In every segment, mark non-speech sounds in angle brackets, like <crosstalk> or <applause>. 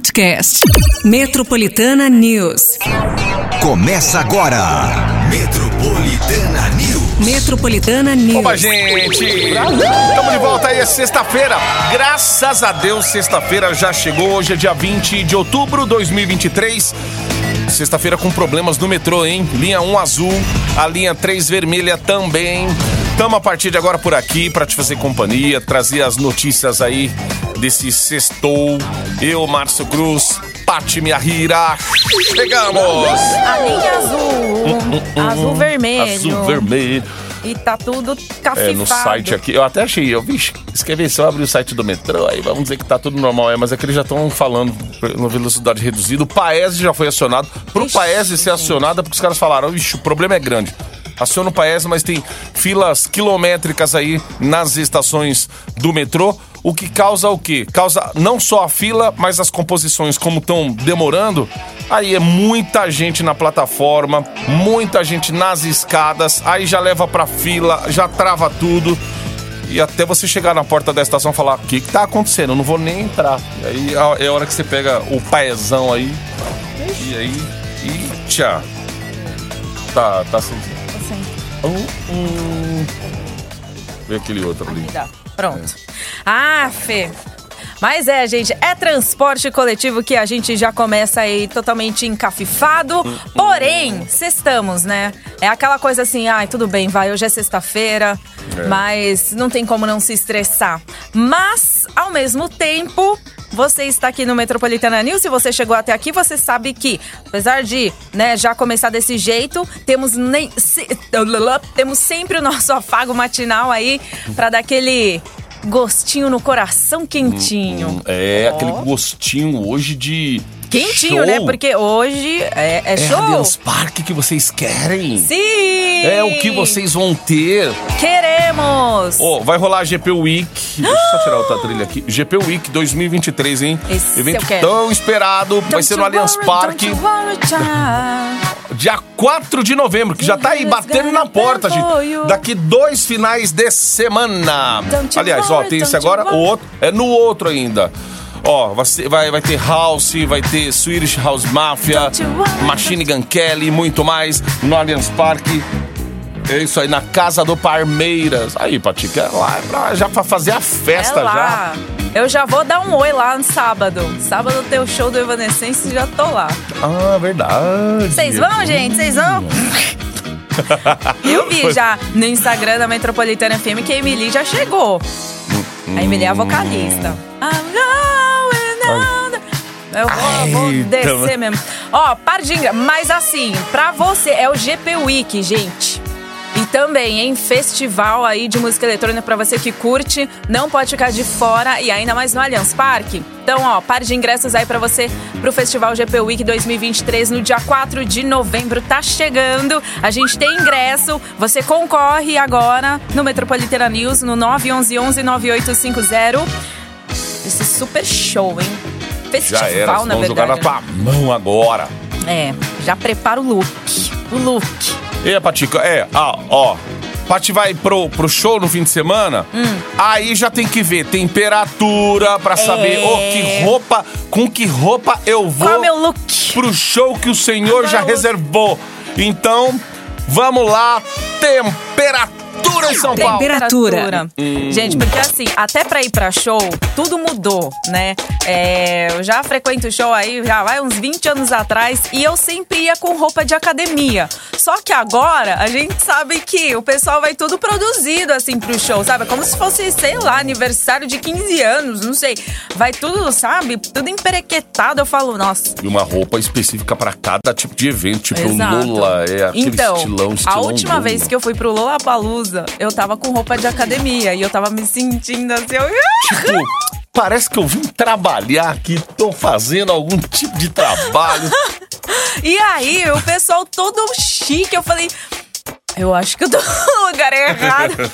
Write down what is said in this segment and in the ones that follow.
podcast. Metropolitana News. Começa agora. Metropolitana News. Metropolitana News. Opa, gente! Estamos de volta aí, é sexta-feira. Graças a Deus, sexta-feira já chegou. Hoje é dia 20 de outubro de 2023. Sexta-feira com problemas no metrô, hein? Linha 1 azul, a linha 3 vermelha também. Tamo a partir de agora por aqui para te fazer companhia, trazer as notícias aí desse sextou. Eu, Márcio Cruz, Pati Miahira. Chegamos! A linha azul, azul vermelho. Azul vermelho. E tá tudo cafifado. É, no site aqui, eu até achei, eu vi, escrevi, se eu abrir o site do metrô, aí vamos dizer que tá tudo normal, é, mas é que eles já estão falando na velocidade reduzida. O Paese já foi acionado. Pro Ixi, Paese ser acionado, é porque os caras falaram, ixi, o problema é grande. Aciona o Paese, mas tem filas quilométricas aí nas estações do metrô. O que causa o quê? Causa não só a fila, mas as composições, como estão demorando. Aí é muita gente na plataforma, muita gente nas escadas, aí já leva pra fila, já trava tudo. E até você chegar na porta da estação e falar: o que, que tá acontecendo? Eu não vou nem entrar. E aí é a hora que você pega o paezão aí. E aí. E tchau. Tá, tá assim. Hum, hum. Vê aquele outro ali. dá. Pronto. Ah, Fê. Mas é, gente, é transporte coletivo que a gente já começa aí totalmente encafifado. Porém, sextamos, né? É aquela coisa assim, ai, tudo bem, vai, hoje é sexta-feira, É. mas não tem como não se estressar. Mas, ao mesmo tempo, você está aqui no Metropolitana News. Se você chegou até aqui, você sabe que, apesar de né, já começar desse jeito, temos, nem, se- temos sempre o nosso afago matinal aí para dar aquele gostinho no coração quentinho. É, Ó. aquele gostinho hoje de. Quentinho, show. né? Porque hoje é, é É show. Allianz Parque que vocês querem. Sim! É o que vocês vão ter. Queremos! Ó, vai rolar a GP Week. Deixa eu só tirar outra trilha aqui. GP Week 2023, hein? Esse Evento tão esperado. vai Don't ser no Allianz Parque. Dia 4 de novembro, que já tá aí batendo na porta, gente. Daqui dois finais de semana. Aliás, ó, tem esse agora, o outro. É no outro ainda. Ó, vai, vai, ter House, vai ter Swedish House Mafia, Machine Gun Kelly e muito mais no Allianz Parque. É isso aí, na Casa do Parmeiras. Aí, Patica, é lá é pra, já pra fazer a festa é lá. Eu já vou dar um oi lá no sábado. Sábado tem o show do Evanescence e já tô lá. já. Ah, verdade. Vocês vão, gente? Vocês vão? <laughs> Eu vi já no Instagram da Metropolitana FM que a Emily já chegou. A Emily é a vocalista. I'm down the- Eu vou, vou Eita, descer mesmo. Ó, par de ingressos. Mas assim, pra você, é o GP Week, gente. E também, em festival aí de música eletrônica pra você que curte, não pode ficar de fora e ainda mais no Allianz Parque. Então, ó, par de ingressos aí pra você pro Festival GP Week 2023 no dia 4 de novembro tá chegando. A gente tem ingresso, você concorre agora no Metropolitana News no 911 9850. Esse super show, hein? Já Festival, era, na jogar na tua mão agora. É, já prepara o look. O look. E a Patica, é, ó, ó. Pati vai pro, pro show no fim de semana, Hum. aí já tem que ver temperatura pra saber É. ô, que roupa, com que roupa eu vou Qual é o meu look? pro show que o senhor já Agora eu- reservou. Então, vamos lá, temperatura em São Paulo. Temperatura. Gente, porque assim, até pra ir pra show, tudo mudou, né? É, eu já frequento show aí, já vai uns 20 anos atrás, e eu sempre ia com roupa de academia. Só que agora, a gente sabe que o pessoal vai tudo produzido, assim, pro show, sabe? Como se fosse, sei lá, aniversário de 15 anos, não sei. Vai tudo, sabe? Tudo emperequetado. Eu falo, nossa, E uma roupa específica pra cada tipo de evento, tipo Exato. Lula, é aquele então, estilão, estilão a última Lula. vez que eu fui pro Lollapalooza, eu tava com roupa de academia e eu tava me sentindo assim, eu... Tipo, parece que eu vim trabalhar aqui, tô fazendo algum tipo de trabalho. <laughs> E aí, o pessoal todo chique, eu falei, eu acho que eu tô <laughs> no lugar errado.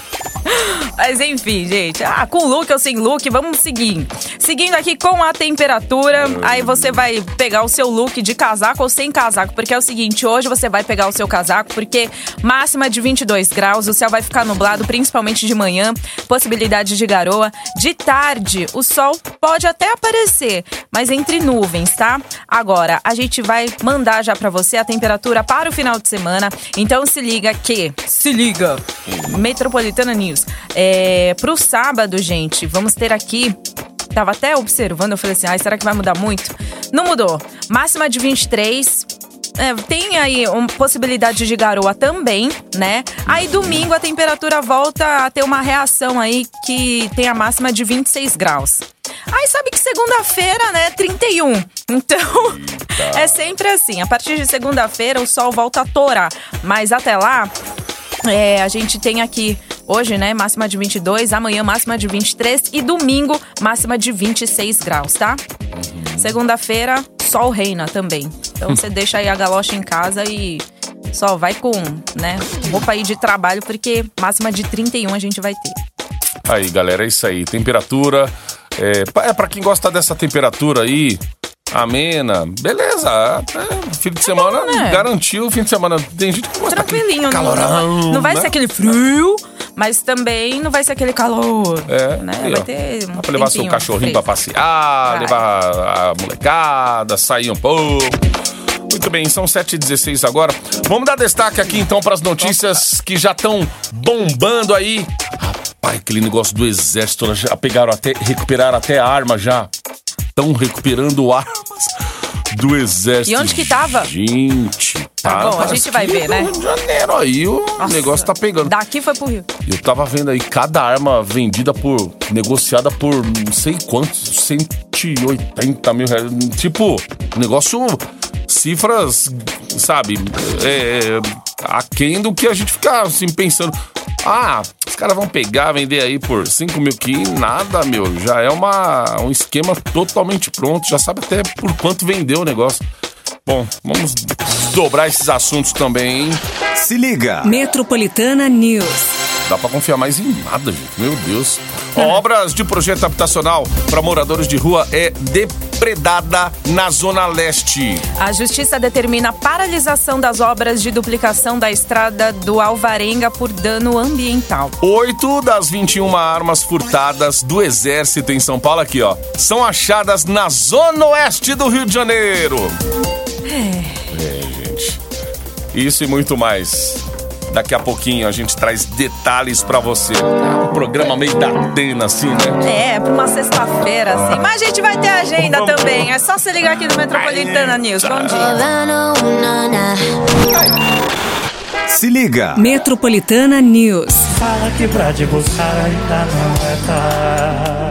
Mas enfim, gente. Ah, com look ou sem look, vamos seguir. Seguindo aqui com a temperatura, aí você vai pegar o seu look de casaco ou sem casaco, porque é o seguinte, hoje você vai pegar o seu casaco, porque máxima de 22 graus, o céu vai ficar nublado, principalmente de manhã, possibilidade de garoa. De tarde, o sol pode até aparecer, mas entre nuvens, tá? Agora, a gente vai mandar já pra você a temperatura para o final de semana, então se liga que... Se liga! Metropolitana News. É, pro sábado, gente, vamos ter aqui. Tava até observando, eu falei assim: ai, será que vai mudar muito? Não mudou. Máxima de 23. É, tem aí uma possibilidade de garoa também, né? Aí domingo a temperatura volta a ter uma reação aí que tem a máxima de 26 graus. Aí sabe que segunda-feira, né, 31. Então, <laughs> é sempre assim. A partir de segunda-feira o sol volta a torar. Mas até lá, é, a gente tem aqui hoje, né, máxima de 22, amanhã máxima de 23 e domingo máxima de 26 graus, tá? Segunda-feira, sol reina também. Então <laughs> você deixa aí a galocha em casa e só vai com, né, roupa aí de trabalho porque máxima de 31 a gente vai ter. Aí, galera, é isso aí. Temperatura. É, é para quem gosta dessa temperatura aí, amena, beleza. É, fim de semana né? garantiu o fim de semana. Tem gente que gosta Tranquilinho, não, calorão, não vai né? ser aquele frio, mas também não vai ser aquele calor. É, né? aí, vai ó. ter um Dá pra levar seu cachorrinho pra passear, Vai. levar a molecada, sair um pouco. Muito bem, são 7h16 agora. Vamos dar destaque aqui então para as notícias que já estão bombando aí. Rapaz, aquele negócio do exército, já pegaram até, recuperaram até arma já. Estão recuperando armas do exército. E onde que tava? Gente, Tá bom, a gente vai ver, né? Rio de Janeiro aí o Nossa, negócio tá pegando. Daqui foi pro Rio. Eu tava vendo aí cada arma vendida por. negociada por não sei quantos, 180 mil reais. Tipo, negócio. cifras, sabe, é, aquém do que a gente fica assim pensando. Ah, os caras vão pegar, vender aí por 5 mil que nada, meu. Já é uma, um esquema totalmente pronto. Já sabe até por quanto vendeu o negócio. Bom, vamos dobrar esses assuntos também, hein? Se liga. Metropolitana News. Dá pra confiar mais em nada, gente. Meu Deus. Obras de projeto habitacional para moradores de rua é depredada na Zona Leste. A justiça determina a paralisação das obras de duplicação da estrada do Alvarenga por dano ambiental. Oito das 21 armas furtadas do Exército em São Paulo, aqui, ó, são achadas na Zona Oeste do Rio de Janeiro. É, gente. Isso e muito mais. Daqui a pouquinho a gente traz detalhes pra você. Um programa meio da Atena, assim, né? É, pra uma sexta-feira, assim. <laughs> Mas a gente vai ter agenda Vamos. também. É só se ligar aqui no Metropolitana News. Bom dia. Se liga. Metropolitana News. Fala que pra te buscar ainda não é tarde.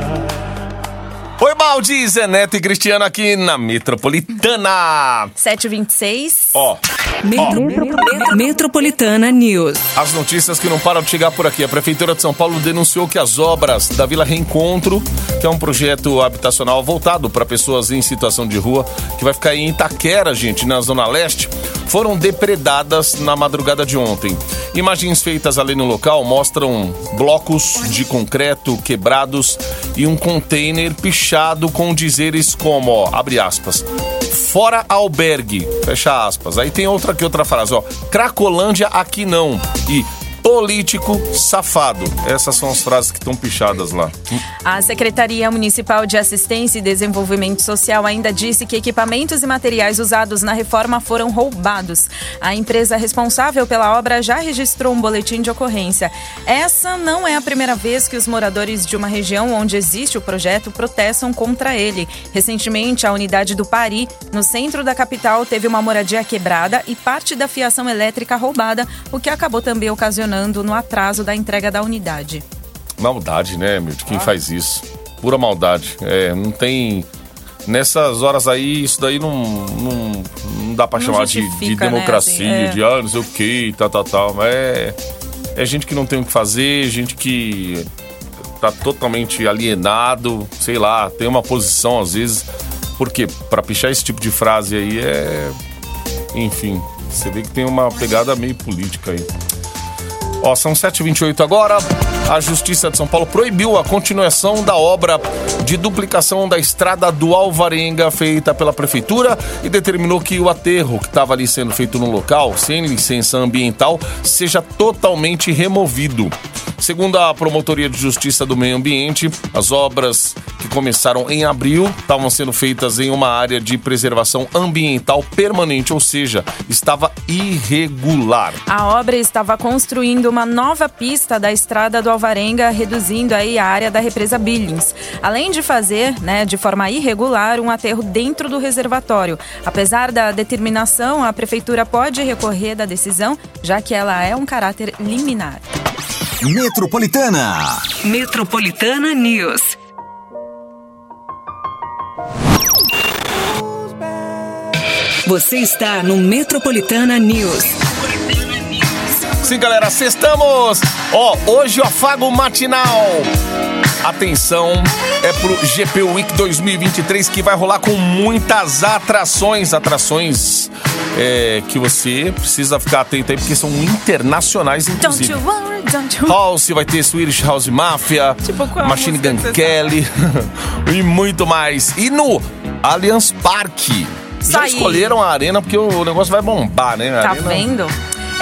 Oi, Baldi, Zé Neto e Cristiano aqui na Metropolitana. 7h26. Ó, Metro- Metropolitana News. as notícias que não param de chegar por aqui. A Prefeitura de São Paulo denunciou que as obras da Vila Reencontro, que é um projeto habitacional voltado para pessoas em situação de rua, que vai ficar em Itaquera, gente, na Zona Leste, foram depredadas na madrugada de ontem. Imagens feitas ali no local mostram blocos de concreto quebrados e um container pichado com dizeres como, ó, abre aspas, fora albergue, fecha aspas. Aí tem outra aqui, outra frase, ó, Cracolândia aqui não. E político safado. Essas são as frases que estão pichadas lá. A Secretaria Municipal de Assistência e Desenvolvimento Social ainda disse que equipamentos e materiais usados na reforma foram roubados. A empresa responsável pela obra já registrou um boletim de ocorrência. Essa não é a primeira vez que os moradores de uma região onde existe o projeto protestam contra ele. Recentemente, a unidade do Pari, no centro da capital, teve uma moradia quebrada e parte da fiação elétrica roubada, o que acabou também ocasionando no atraso da entrega da unidade. Maldade, né, meu? De quem faz isso. Pura maldade. É, não tem. Nessas horas aí, isso daí não, não, não dá pra Não chamar de, de né, democracia, assim, é. de ah, não sei o que, tal, tal, tal. É, é gente que não tem o que fazer, gente que tá totalmente alienado, sei lá, tem uma posição às vezes. Porque pra pichar esse tipo de frase aí é. Enfim, você vê que tem uma pegada meio política aí. Ó, são 7h28 agora. A Justiça de São Paulo proibiu a continuação da obra de duplicação da estrada do Alvarenga feita pela Prefeitura e determinou que o aterro que estava ali sendo feito no local, sem licença ambiental, seja totalmente removido. Segundo a Promotoria de Justiça do Meio Ambiente, as obras que começaram em abril estavam sendo feitas em uma área de preservação ambiental permanente, ou seja, estava irregular. A obra estava construindo uma nova pista da estrada do Alvarenga, reduzindo aí a área da represa Billings, além de fazer, né, de forma irregular, um aterro dentro do reservatório. Apesar da determinação, a prefeitura pode recorrer da decisão, já que ela é um caráter liminar. Metropolitana. Metropolitana News. Você está no Metropolitana News. Sim, galera, sextamos! Ó, hoje o afago matinal. Atenção, é pro GP Week 2023 que vai rolar com muitas atrações. Atrações é, que você precisa ficar atento aí, porque são internacionais, Don't inclusive. you worry, don't you House, vai ter Swedish House Mafia, Tipo, Machine Gun Kelly <laughs> e muito mais. E no Allianz Parque. Já escolheram a arena porque o negócio vai bombar, né? A Tá arena- vendo?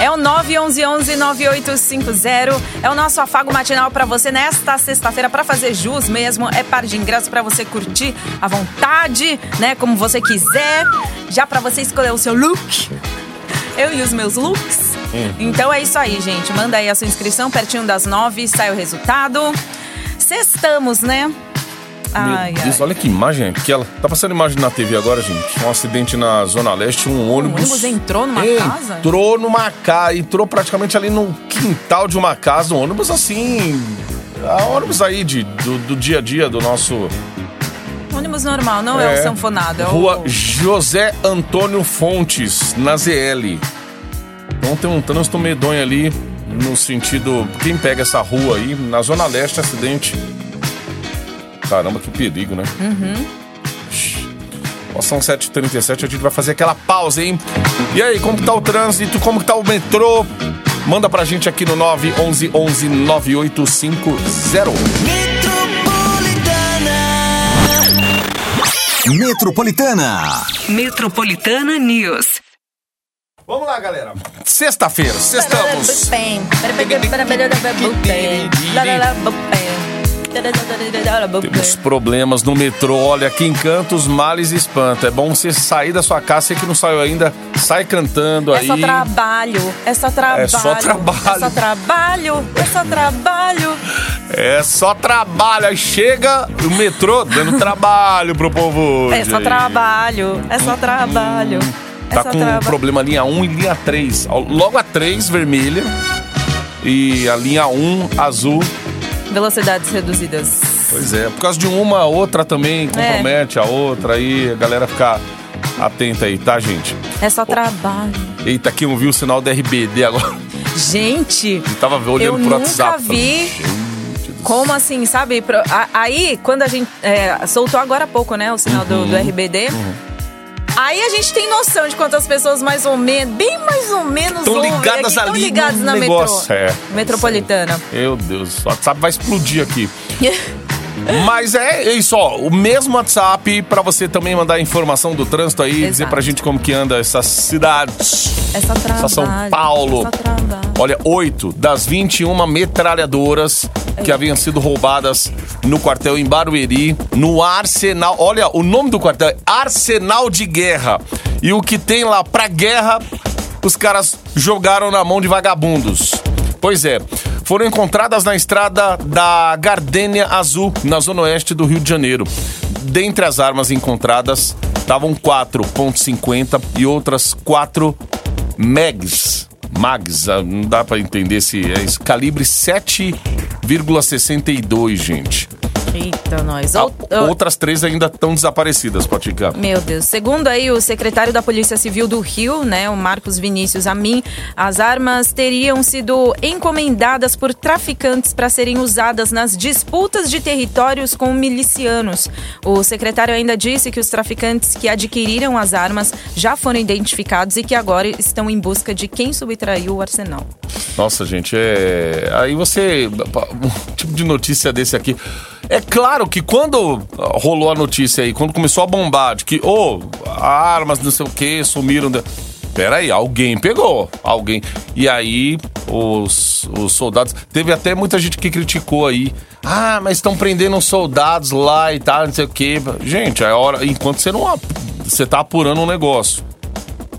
É o 911-9850. É o nosso afago matinal pra você nesta sexta-feira pra fazer jus mesmo. É par de ingressos pra você curtir à vontade, né? Como você quiser. Já pra você escolher o seu look. Eu e os meus looks. Então é isso aí, gente. Manda aí a sua inscrição pertinho das nove, sai o resultado. Sextamos, né? Meu Ai, Deus, ai. olha que imagem aquela. Tá passando imagem na TV agora, gente. Um acidente na Zona Leste, um ônibus. ônibus entrou numa casa? Entrou numa casa, entrou praticamente ali no quintal de uma casa. Um ônibus assim. ah, ônibus aí de, do, do dia a dia do nosso. Ônibus normal, não é, o sanfonado. É Rua o... José Antônio Fontes, na ZL. Então tem um trânsito medonho ali, no sentido. Quem pega essa rua aí, na Zona Leste, acidente. Caramba, que perigo, né? Uhum. São 7h37, a gente vai fazer aquela pausa, hein? E aí, como que tá o trânsito? Como que tá o metrô? Manda pra gente aqui no 911 11 9850. Metropolitana. Metropolitana News. Vamos lá, galera. Sexta-feira, sextamos. Temos problemas no metrô. Olha, quem canta os males espanta. É bom você sair da sua casa, você que não saiu ainda, sai cantando É aí. só trabalho, é só trabalho. É só trabalho. É <laughs> só trabalho, é só trabalho. É só trabalho. Aí chega o metrô dando <laughs> trabalho pro povo hoje. É só trabalho, é só trabalho. É Tá só com traba- problema linha 1 e linha 3. Logo a 3, vermelha. E a linha 1, azul. Velocidades reduzidas. Pois é, por causa de uma, a outra também compromete a outra. Aí a galera fica atenta aí, tá, gente? É só trabalho. Eita, quem não viu o sinal da RBD agora? Gente, <laughs> Eu tava olhando Eu pro nunca WhatsApp. vi. Do como assim, sabe? Aí, quando a gente. é, soltou agora há pouco, né? O sinal do, Uhum. do RBD. Aí a gente tem noção de quantas pessoas mais ou menos, bem mais ou menos, Tão ouvem ligadas aqui, ali ligadas na negócio, metrô. é. Metropolitana. Meu Deus, o WhatsApp vai explodir aqui. <laughs> Mas é isso, ó. O mesmo WhatsApp pra você também mandar informação do trânsito aí, dizer Exato. pra gente como que anda essas cidades. É só trabalho. São Paulo. É trabalho. Olha, oito das 21 metralhadoras que haviam sido roubadas no quartel em Barueri, no Arsenal. Olha, o nome do quartel é Arsenal de Guerra. E o que tem lá pra guerra, os caras jogaram na mão de vagabundos. Pois é. Foram encontradas na estrada da Gardênia Azul, na zona oeste do Rio de Janeiro. Dentre as armas encontradas, estavam 4.50 e outras 4 megs. Mags, ah, não dá pra entender se é isso. Calibre 7,62, gente. Eita, nós. Ah, Ou- ou- Outras três ainda estão desaparecidas, ficar. Meu Deus. Segundo aí o secretário da Polícia Civil do Rio, né, o Marcos Vinícius Amin, as armas teriam sido encomendadas por traficantes para serem usadas nas disputas de territórios com milicianos. O secretário ainda disse que os traficantes que adquiriram as armas já foram identificados e que agora estão em busca de quem subtraiu o arsenal. Nossa, gente, é. Aí você. <laughs> Um tipo de notícia desse aqui. É claro que quando rolou a notícia aí, quando começou a bombar de que, ô, armas, não sei o que, sumiram. da- Peraí, alguém pegou. Alguém. E aí, os, os soldados. Teve até muita gente que criticou aí. Ah, mas estão prendendo os soldados lá e tal, não sei o que. Gente, é hora. Enquanto você não. Você tá apurando um negócio.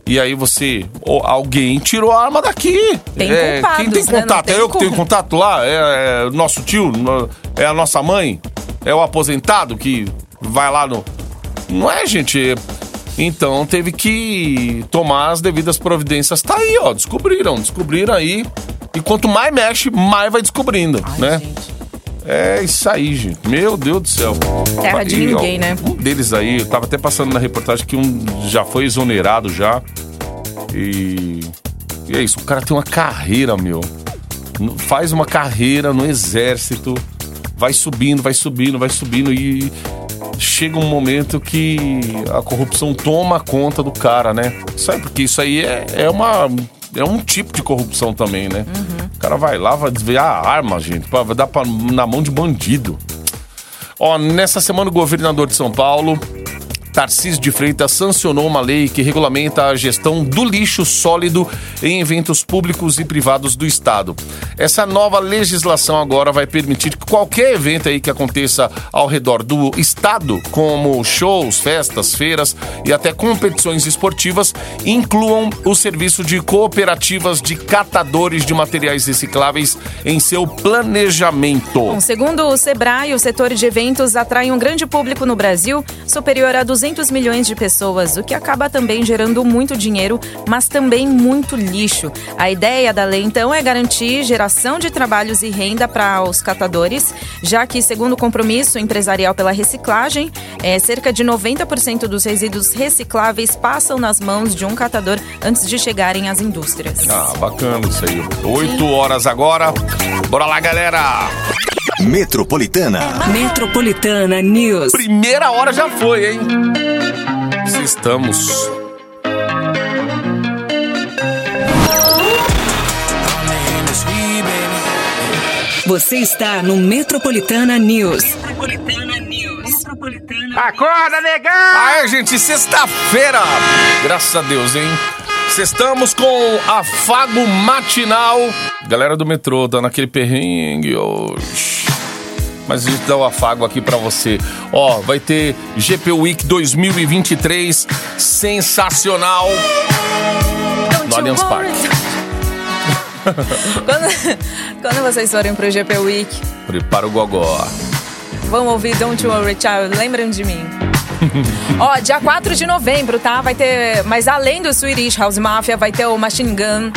E aí você. ou alguém tirou a arma daqui. Tem É, culpados, Quem tem né? Contato? tem é eu que tenho contato lá? É, é nosso tio? É a nossa mãe? É o aposentado que vai lá no. Não é, gente? Então teve que tomar as devidas providências. Tá aí, ó. Descobriram, descobriram aí. E quanto mais mexe, mais vai descobrindo, né? Gente. É isso aí, gente. Meu Deus do céu. Terra de E, ó, ninguém, né? Um deles aí, eu tava até passando na reportagem que um já foi exonerado já. E. E é isso, o cara tem uma carreira, meu. Faz uma carreira no exército, vai subindo, vai subindo, vai subindo e chega um momento que a corrupção toma conta do cara, né? Sabe, porque isso aí é, é uma. É um tipo de corrupção também, né? O cara vai lá, vai desviar a arma, gente, pra, vai dar pra, na mão de bandido. Ó, nessa semana o governador de São Paulo, Tarcísio de Freitas, sancionou uma lei que regulamenta a gestão do lixo sólido em eventos públicos e privados do estado. Essa nova legislação agora vai permitir que qualquer evento aí que aconteça ao redor do estado, como shows, festas, feiras e até competições esportivas, incluam o serviço de cooperativas de catadores de materiais recicláveis em seu planejamento. Bom, segundo o Sebrae, o setor de eventos atrai um grande público no Brasil, superior a 200 milhões de pessoas, o que acaba também gerando muito dinheiro, mas também muito lixo. A ideia da lei, então, é garantir geração de trabalhos e renda para os catadores, já que, segundo o compromisso empresarial pela reciclagem, é, cerca de 90% dos resíduos recicláveis passam nas mãos de um catador antes de chegarem às indústrias. Ah, bacana isso aí. Oito horas agora. Bora lá, galera! Metropolitana. Metropolitana News. Primeira hora já foi, hein? Estamos. Você está no Metropolitana News. Metropolitana News. Metropolitana Acorda, negão! Aê, gente, sexta-feira! Graças a Deus, hein? Estamos com afago matinal. Galera do metrô, dando aquele perrengue hoje. Mas a gente dá o afago aqui pra você. Ó, vai ter GP Week 2023 sensacional no Allianz. Parque. <laughs> quando, quando vocês forem pro GP Week, Prepara o gogó. Vão ouvir Don't You Worry Child, lembram de mim. <laughs> Ó, dia 4 de novembro, tá? Vai ter. Mas além do Swedish House Mafia, vai ter o Machine Gun.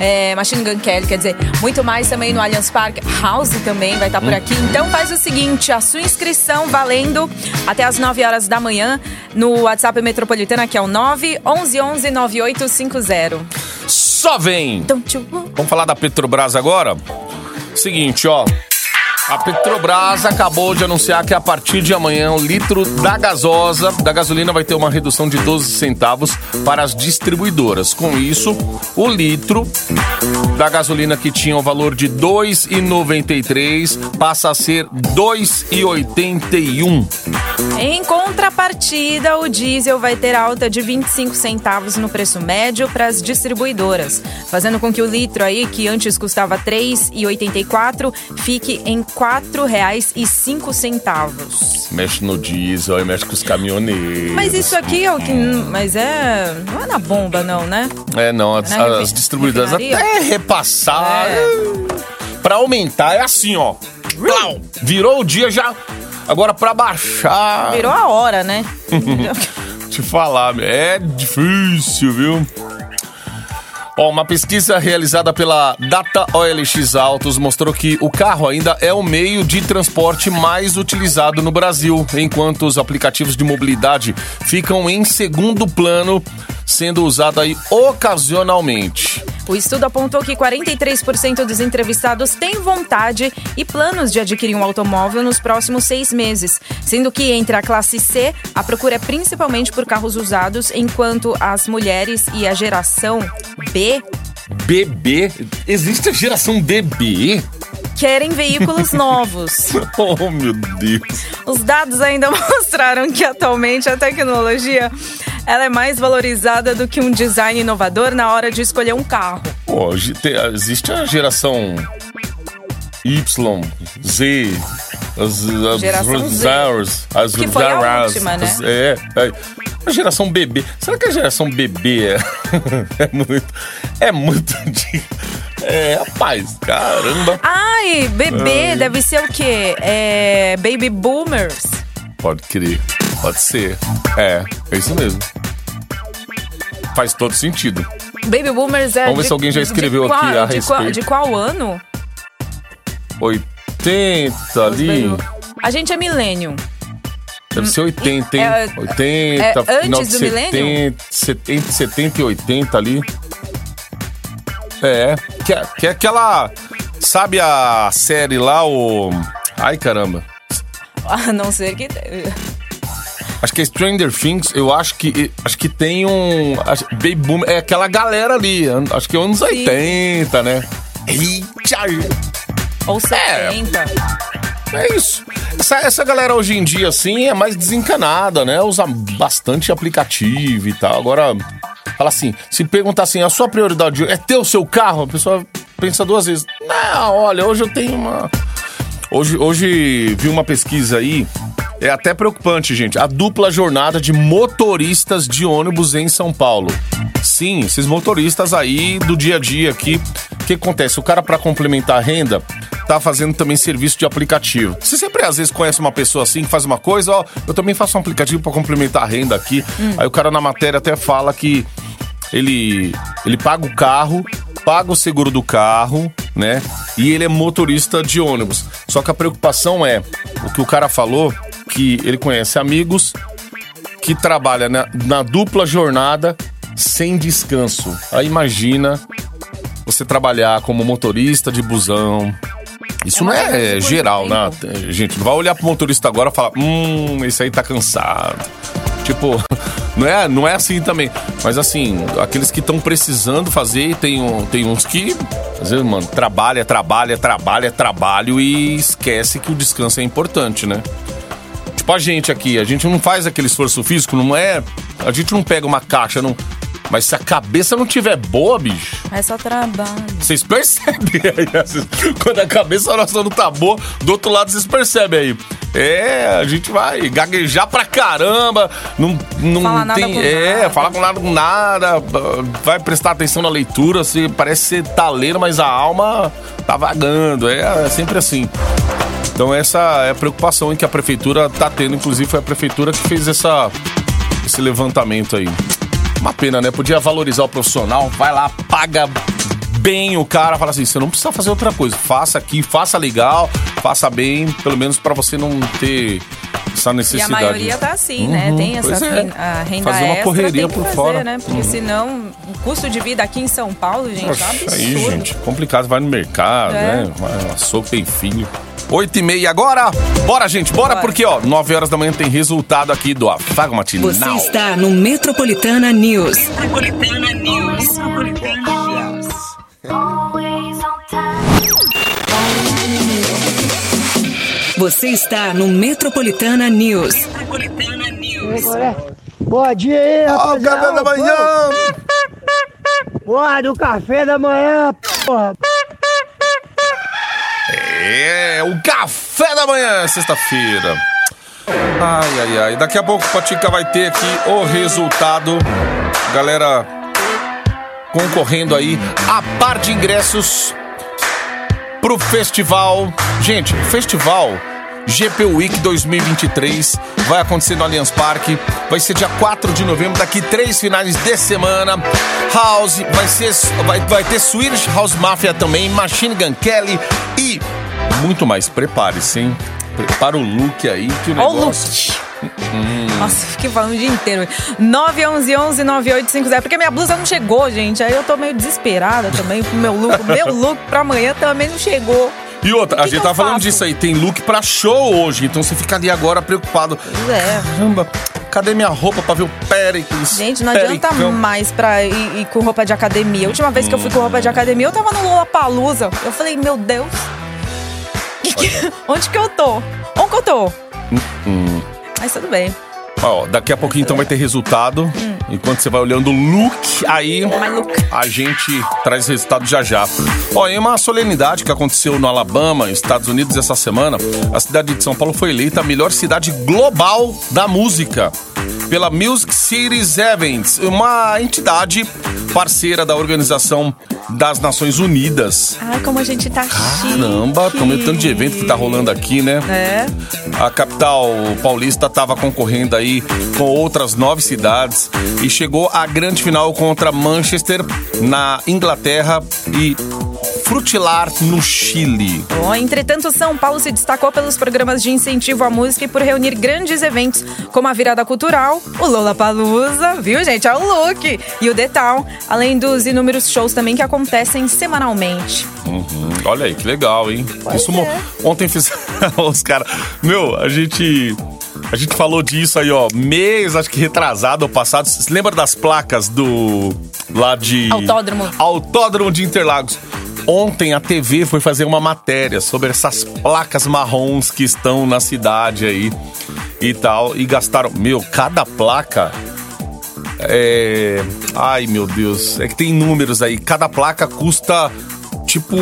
é, Machine Gun Kelly, quer dizer, muito mais também no Allianz Parque. House também vai estar por aqui. Então faz o seguinte: a sua inscrição valendo até as 9 horas da manhã no WhatsApp Metropolitana, que é o 911 9850. Só vem! Vamos falar da Petrobras agora? Seguinte, ó. A Petrobras acabou de anunciar que a partir de amanhã o litro da gasosa, da gasolina, vai ter uma redução de 12 centavos para as distribuidoras. Com isso, o litro da gasolina que tinha o valor de R$ 2,93 passa a ser R$ 2,81. Em contrapartida, o diesel vai ter alta de 25 centavos no preço médio para as distribuidoras, fazendo com que o litro aí, que antes custava R$ 3,84, fique em R$ 4,05. Mexe no diesel e mexe com os caminhoneiros. Mas isso aqui é o que. Mas é. Não é na bomba, não, né? É, não, as, Na as distribuidoras até repassar. É. Pra aumentar é assim, ó. Plau! Virou o dia já. Agora pra baixar. Virou a hora, né? <laughs> Te falar, é difícil, viu? Ó, uma pesquisa realizada pela Data OLX Autos mostrou que o carro ainda é o meio de transporte mais utilizado no Brasil, enquanto os aplicativos de mobilidade ficam em segundo plano, sendo usado aí ocasionalmente. O estudo apontou que 43% dos entrevistados têm vontade e planos de adquirir um automóvel nos próximos seis meses, sendo que entre a classe C, a procura é principalmente por carros usados, enquanto as mulheres e a geração B Bebê? Existe a geração bebê? Querem veículos <laughs> novos. Oh, meu Deus. Os dados ainda <laughs> mostraram que atualmente a tecnologia ela é mais valorizada do que um design inovador na hora de escolher um carro. Pô, ge- te- existe a geração Y, Z, as, as Geração Z. Zeros, as Que foi a última, né? as- é, é. A geração bebê. Será que a geração bebê é, <laughs> é muito. É muito de. É, rapaz, caramba. Ai, bebê deve ser o quê? É, baby boomers. Pode crer. Pode ser. É, é isso mesmo. Faz todo sentido. Baby boomers é Vamos ver de- se alguém já escreveu qual- aqui a de qual, respeito. de qual ano? 80 ali. A gente é milênio. Deve ser 80, hein? É, 80, é final antes do milênio? 70, 70, 70 e 80 ali. É, que, é- que é aquela. Sabe a série lá, o. Ai caramba. <laughs> A não ser que. Acho que é Stranger Things, eu acho que. Acho que tem um. acho- Baby Boom, é aquela galera ali. Acho que é anos 80, né? Eita! Ou 70. É isso. Essa, essa galera hoje em dia, assim, é mais desencanada, né? Usa bastante aplicativo e tal. Agora, fala assim, se perguntar assim, a sua prioridade é ter o seu carro, a pessoa pensa duas vezes. Não, olha, hoje eu tenho uma... Hoje, hoje vi uma pesquisa aí, é até preocupante, gente. A dupla jornada de motoristas de ônibus em São Paulo. Sim, esses motoristas aí do dia a dia aqui. O que acontece? O cara, para complementar a renda, tá fazendo também serviço de aplicativo. Você sempre às vezes conhece uma pessoa assim que faz uma coisa, ó, eu também faço um aplicativo para complementar a renda aqui. Aí o cara na matéria até fala que ele, ele paga o carro, paga o seguro do carro, né? E ele é motorista de ônibus. Só que a preocupação é o que o cara falou, que ele conhece amigos que trabalham na, na dupla jornada sem descanso. Aí imagina você trabalhar como motorista de busão. Isso É não é geral, né? Gente, não vai olhar pro motorista agora e falar, hum, esse aí tá cansado. Tipo, <laughs> não é, não é assim também. Mas assim, aqueles que estão precisando fazer, tem, um- tem uns que, às vezes, mano, trabalha, trabalha, trabalha, trabalho e esquece que o descanso é importante, né? Tipo a gente aqui, a gente não faz aquele esforço físico, não é. A gente não pega uma caixa, não. Mas se a cabeça não tiver boa, bicho, É só trabalho. vocês percebem aí. vezes, <laughs> Quando a cabeça nossa não tá boa, do outro lado vocês percebem aí. É, a gente vai gaguejar pra caramba, não, não Fala nada tem. é, nada. fala com nada com nada, vai prestar atenção na leitura, você parece ser tá lendo, mas a alma tá vagando. É, é sempre assim. Então essa é a preocupação em que a prefeitura tá tendo, inclusive foi a prefeitura que fez essa, esse levantamento aí. Uma pena, né? Podia valorizar o profissional, vai lá, paga bem o cara, fala assim, você não precisa fazer outra coisa, faça aqui, faça legal, faça bem, pelo menos pra você não ter essa E a necessidade. maioria tá assim, né? Tem essa é. renda Fazer uma extra, correria por fazer, fora. né? Porque senão o custo de vida aqui em São Paulo, gente, é um Poxa, absurdo. aí, gente, complicado, vai no mercado, É. né? Açougue tem filho. Oito e meia agora. Bora, gente, bora, Bora. porque, ó, nove horas da manhã tem resultado aqui do Afago Matinal. Você está no Metropolitana News. Metropolitana News. Metropolitana News. Você está no Metropolitana News. Metropolitana News. Bom dia aí, Ó, o rapaziada. café da manhã! Porra, do café da manhã, porra. É, o café da manhã, sexta-feira. Ai, ai, ai. Daqui a pouco o Patica vai ter aqui o resultado. Galera concorrendo aí a par de ingressos pro festival. Gente, festival GP Week 2023 vai acontecer no Allianz Parque. Vai ser dia 4 de novembro, daqui três finais de semana. House, vai, ser, vai, vai ter Swedish House Mafia também, Machine Gun Kelly e muito mais. Prepare-se, hein? Prepara o look aí que o Olha o negócio... look. Nossa, eu fiquei falando o dia inteiro. 911-9850. Porque minha blusa não chegou, gente. Aí eu tô meio desesperada também com o meu look. O meu look pra amanhã também não chegou. E outra, O a que gente que eu tá falando faço? disso aí, tem look pra show hoje, então você fica ali agora preocupado. É. Caramba, Cadê minha roupa pra ver o Péricles? Gente, não adianta Pericão? mais pra ir, ir com roupa de academia. A última vez que eu fui com roupa de academia, eu tava no Lollapalooza. Eu falei, meu Deus. Que que- <laughs> onde que eu tô? Onde que eu tô? Hum, Mas tudo bem. Ó, daqui a pouquinho então vai ter resultado. Enquanto você vai olhando o look, aí Mas, Luca, a gente traz resultado já já. Ó, em uma solenidade que aconteceu no Alabama, Estados Unidos, essa semana, a cidade de São Paulo foi eleita a melhor cidade global da música pela Music Cities Events, uma entidade parceira da Organização das Nações Unidas. ai, como a gente tá chique. Caramba, como tanto de evento que tá rolando aqui, né? É. A capital paulista estava concorrendo aí com outras nove cidades e chegou à grande final contra Manchester na Inglaterra e Frutilar no Chile. Bom, entretanto, São Paulo se destacou pelos programas de incentivo à música e por reunir grandes eventos, como a Virada Cultural, o Lollapalooza, viu, gente? É o Look! E o The Town, além dos inúmeros shows também que acontecem semanalmente. Uhum, Olha aí, que legal, hein? Pois Isso é. Ontem fizeram <laughs> os caras. Meu, a gente. A gente falou disso aí, ó, mês, acho que retrasado ou passado. Você lembra das placas do. lá de. Autódromo. Autódromo de Interlagos. Ontem a TV foi fazer uma matéria sobre essas placas marrons que estão na cidade aí e tal. E gastaram. Meu, cada placa. É. Ai, meu Deus. É que tem números aí. Cada placa custa tipo.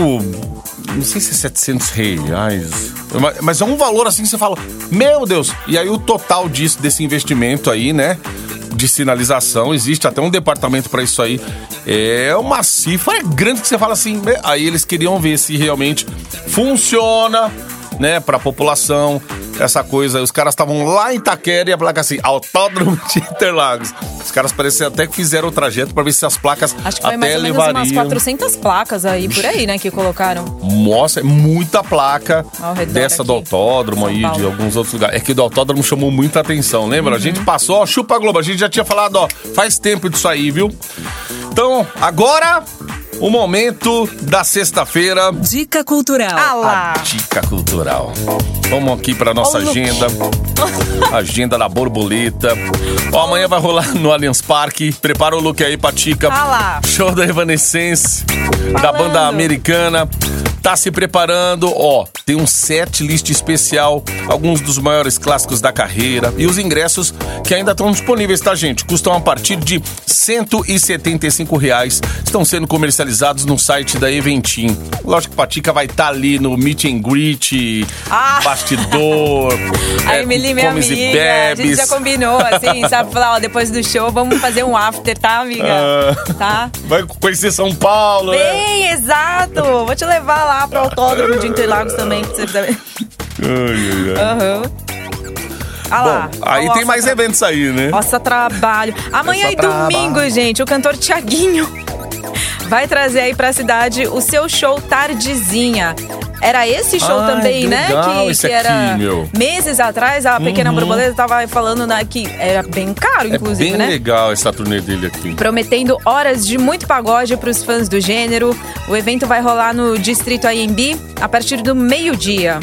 Não sei se é 700 reais. Mas- é um valor assim que você fala. Meu Deus! E aí o total disso, desse investimento aí, né? De sinalização, existe até um departamento para isso aí. É uma cifra grande que você fala assim. Aí eles queriam ver se realmente funciona, né, pra população essa coisa. Os caras estavam lá em Itaquera e a placa assim, Autódromo de Interlagos. Os caras parecem até que fizeram o trajeto pra ver se as placas Acho que foi até mais ou menos levariam. umas 400 placas aí por aí, né, que colocaram. Nossa, é muita placa dessa do aqui. autódromo São aí, Paulo. de alguns outros lugares. É que do autódromo chamou muita atenção, lembra? A Uhum. gente passou, ó, chupa a Globo, a gente já tinha falado, ó, faz tempo disso aí, viu? Então, agora, o momento da sexta-feira. Dica cultural. Ah lá! A dica cultural. Vamos aqui pra nossa agenda. <laughs> agenda da borboleta. Ó, amanhã vai rolar no Allianz Parque. Prepara o look aí pra Tica. Ah lá. Show da Evanescence, da Falando. banda americana. Tá se preparando, ó, tem um set list especial, alguns dos maiores clássicos da carreira e os ingressos que ainda estão disponíveis, tá, gente? Custam a partir de 175 reais. Estão sendo comercializados no site da Eventim. Lógico que Patica vai estar ali no meet and greet, Ah. bastidor, <laughs> A é, Emily, minha comes amiga, e bebes. a gente já combinou, assim, <laughs> sabe? Falar, ó, depois do show, vamos fazer um after, tá, amiga? Ah. Tá? Vai conhecer São Paulo, né? Bem, exato! Vou te levar lá pro autódromo de Interlagos também, pra você também. Ai, ai, ai. Aham. Ah lá. Bom, aí tem mais tra- eventos aí, né? Nossa, trabalho. Amanhã e domingo, gente, o cantor Tiaguinho <laughs> vai trazer aí pra cidade o seu show Tardezinha. Era esse show Ai, também, né? que que era aqui, meses atrás, a Pequena Borboleta tava falando né, que era bem caro, É inclusive, bem né? legal essa turnê dele aqui. prometendo horas de muito pagode para os fãs do gênero. O evento vai rolar no Distrito AMB a partir do meio-dia.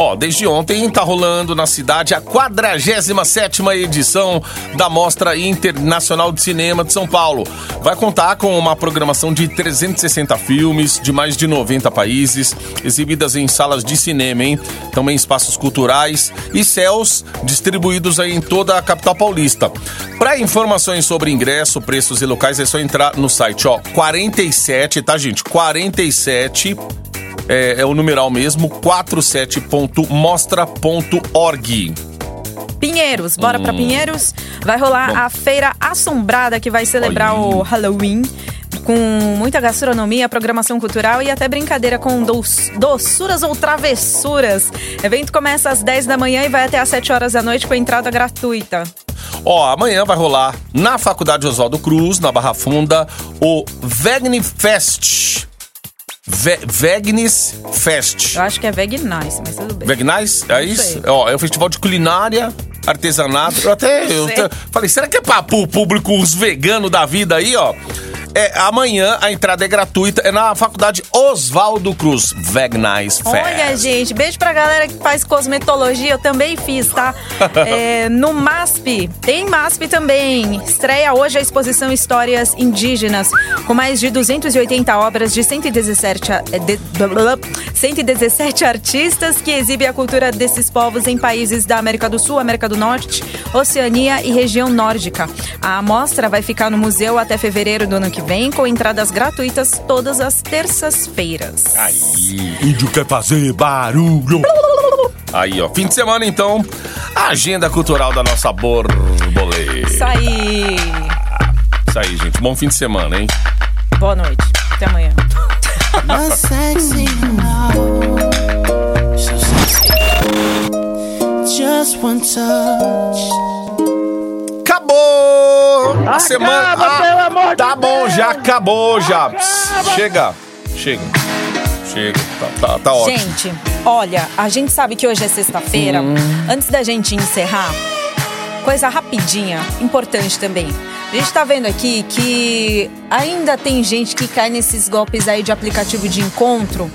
Ó, desde ontem tá rolando na cidade a 47ª edição da Mostra Internacional de Cinema de São Paulo. Vai contar com uma programação de 360 filmes de mais de 90 países, exibidas em salas de cinema, hein? Também espaços culturais e céus distribuídos aí em toda a capital paulista. Para informações sobre ingresso, preços e locais é só entrar no site, ó, 47, tá, gente? 47 é, é o numeral mesmo, 47.mostra.org. Pinheiros, bora pra Pinheiros. Vai rolar Hum. Bom. a Feira Assombrada, que vai celebrar Olha. o Halloween. Com muita gastronomia, programação cultural e até brincadeira com doç- doçuras ou travessuras. O evento começa às 10 da manhã e vai até às 7 horas da noite com entrada gratuita. Ó, amanhã vai rolar na Faculdade Oswaldo Cruz, na Barra Funda, o Vegni Fest. Ve Vegnis Fest. Eu acho que é Vegnais, mas tudo bem. Vegnais? É isso? sei. Ó, é um festival de culinária, artesanato. Eu até, eu falei, será que é pra pro público os veganos da vida aí, ó? É, amanhã a entrada é gratuita, é na faculdade Oswaldo Cruz, Vegnais Fest. Olha, gente, beijo pra galera que faz cosmetologia, eu também fiz, tá? <laughs> É, no MASP, tem MASP também. Estreia hoje a exposição Histórias Indígenas, com mais de 280 obras de 117, a- é, de- blá, blá, blá, 117 artistas que exibe a cultura desses povos em países da América do Sul, América do Norte, Oceania e região nórdica. A amostra vai ficar no museu até fevereiro do ano que vem, com entradas gratuitas todas as terças-feiras. Aí, índio quer fazer barulho. Aí, ó, fim de semana então, a agenda cultural da nossa borboleta. Isso aí! Isso aí, gente. Bom fim de semana, hein? Boa noite. Até amanhã. <laughs> Just one touch. Acabou! A Acaba, semana. pelo amor de tá bom, Deus! já acabou já. Psst, Chega, chega. Chega. Tá, tá, tá ótimo. Gente, olha, a gente sabe que hoje é sexta-feira. Hum. Antes da gente encerrar, coisa rapidinha, importante também. A gente tá vendo aqui que ainda tem gente que cai nesses golpes aí de aplicativo de encontro.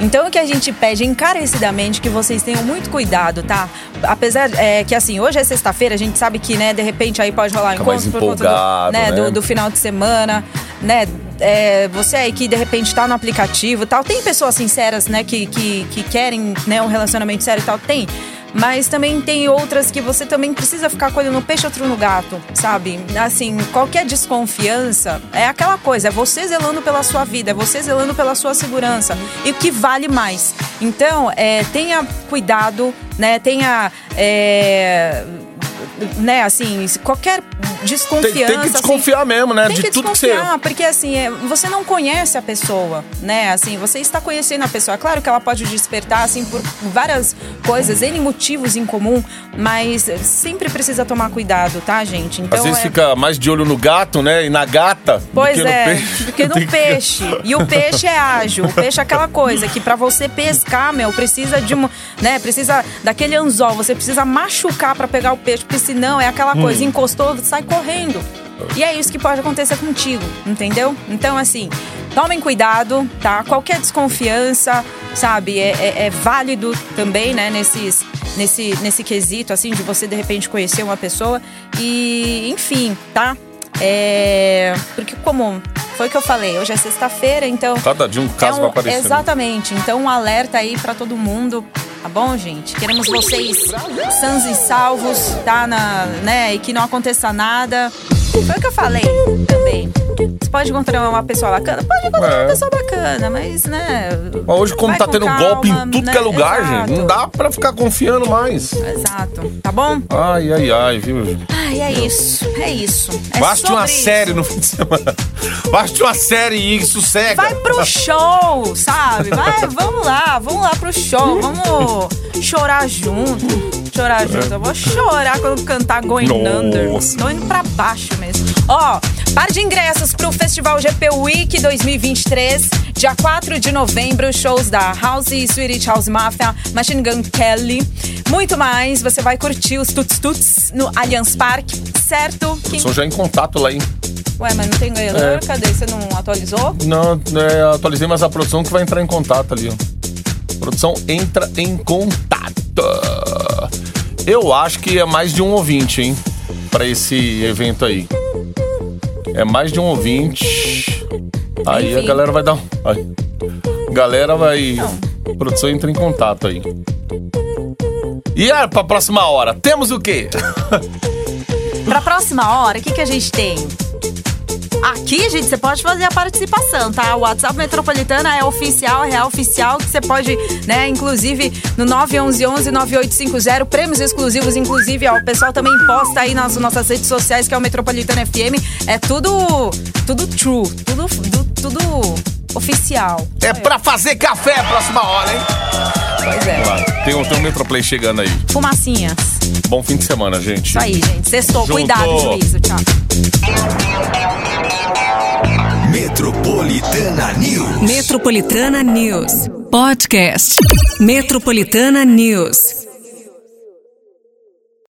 Então o que a gente pede encarecidamente que vocês tenham muito cuidado, tá? Apesar é, que assim, hoje é sexta-feira, a gente sabe que, né, de repente aí pode rolar Fica encontro por conta do, né, né? do, do final de semana, né? É, você aí que de repente tá no aplicativo e tal. Tem pessoas sinceras, né, que, que, que querem né, um relacionamento sério e tal, tem. Mas também tem outras que você também precisa ficar olho no peixe, outro no gato, sabe? Assim, qualquer desconfiança é aquela coisa, é você zelando pela sua vida, é você zelando pela sua segurança. E o que vale mais. Então, é, tenha cuidado, né? Tenha. é, né, assim, qualquer desconfiança. Tem, tem que assim, desconfiar mesmo, né? tem de tudo que você. desconfiar, porque assim, é, você não conhece a pessoa, né? Assim, você está conhecendo a pessoa. Claro que ela pode despertar, assim, por várias coisas, N motivos em comum, mas sempre precisa tomar cuidado, tá, gente? Então, Às vezes é... fica mais de olho no gato, né? E na gata. Pois do é, no peixe. do que no <laughs> peixe. E o peixe é ágil. O peixe é aquela coisa que pra você pescar, meu, precisa de um, né, precisa daquele anzol, você precisa machucar pra pegar o peixe, porque senão é aquela Hum. coisa, encostou, sai correndo. E é isso que pode acontecer contigo, entendeu? Então, assim, tomem cuidado, tá? Qualquer desconfiança, sabe, é, é- é válido também, né, nesses, nesse, nesse quesito, assim, de você de repente conhecer uma pessoa. E, enfim, tá? É. Porque, como foi o que eu falei, hoje é sexta-feira, então. Cada dia um caso é vai aparecendo. Exatamente. Então, um alerta aí pra todo mundo. Tá bom, gente? Queremos vocês sãos e salvos, tá? Na, né? E que não aconteça nada. Foi o que eu falei também. Pode encontrar uma pessoa bacana? Pode encontrar É. uma pessoa bacana, mas, né? Mas hoje, como tá com tendo calma, golpe em tudo né? que é lugar, Exato. gente, não dá pra ficar confiando mais. Exato. Tá bom? Ai, ai, ai, viu? Ai, é isso. É isso. É assistir uma isso. série no fim de semana. Assistir uma série e sossega. Vai pro show, sabe? Vai, vamos lá, vamos lá pro show, vamos chorar junto. Chorar junto. Eu vou chorar quando cantar Going Under. Nossa. Tô indo pra baixo mesmo. Ó, par de ingressos pro Festival GP Week 2023, dia 4 de novembro, shows da House e Swedish House Mafia, Machine Gun Kelly. Muito mais, você vai curtir os Tuts Tuts no Allianz Parque, certo? Quem... Sou já em contato lá, hein? Ué, mas não tem ganhador? É. Cadê? Você não atualizou? Não, é, atualizei, mas a produção que vai entrar em contato ali, ó. A produção entra em contato. Eu acho que é mais de um ouvinte, hein? Pra esse evento aí. É mais de um ouvinte. Aí a Enfim. galera vai dar. um- Aí. Galera vai. A produção entra em contato aí. E a, pra próxima hora, temos o quê? Pra próxima hora, o que, que a gente tem? Aqui, gente, você pode fazer a participação, tá? O WhatsApp Metropolitana é oficial, é real oficial, que você pode, né, inclusive no 911-9850, prêmios exclusivos, inclusive, ó, o pessoal também posta aí nas nossas redes sociais, que é o Metropolitana FM. É tudo, tudo true, tudo, tudo, oficial. É pra fazer café a próxima hora, hein? Pois é. Lá. Tem, um- tem um Metroplay chegando aí. Fumacinhas. Bom fim de semana, gente. Isso aí, gente. Sextou. Junto. Cuidado, juízo. Tchau. Metropolitana News. Metropolitana News. Podcast. Metropolitana News.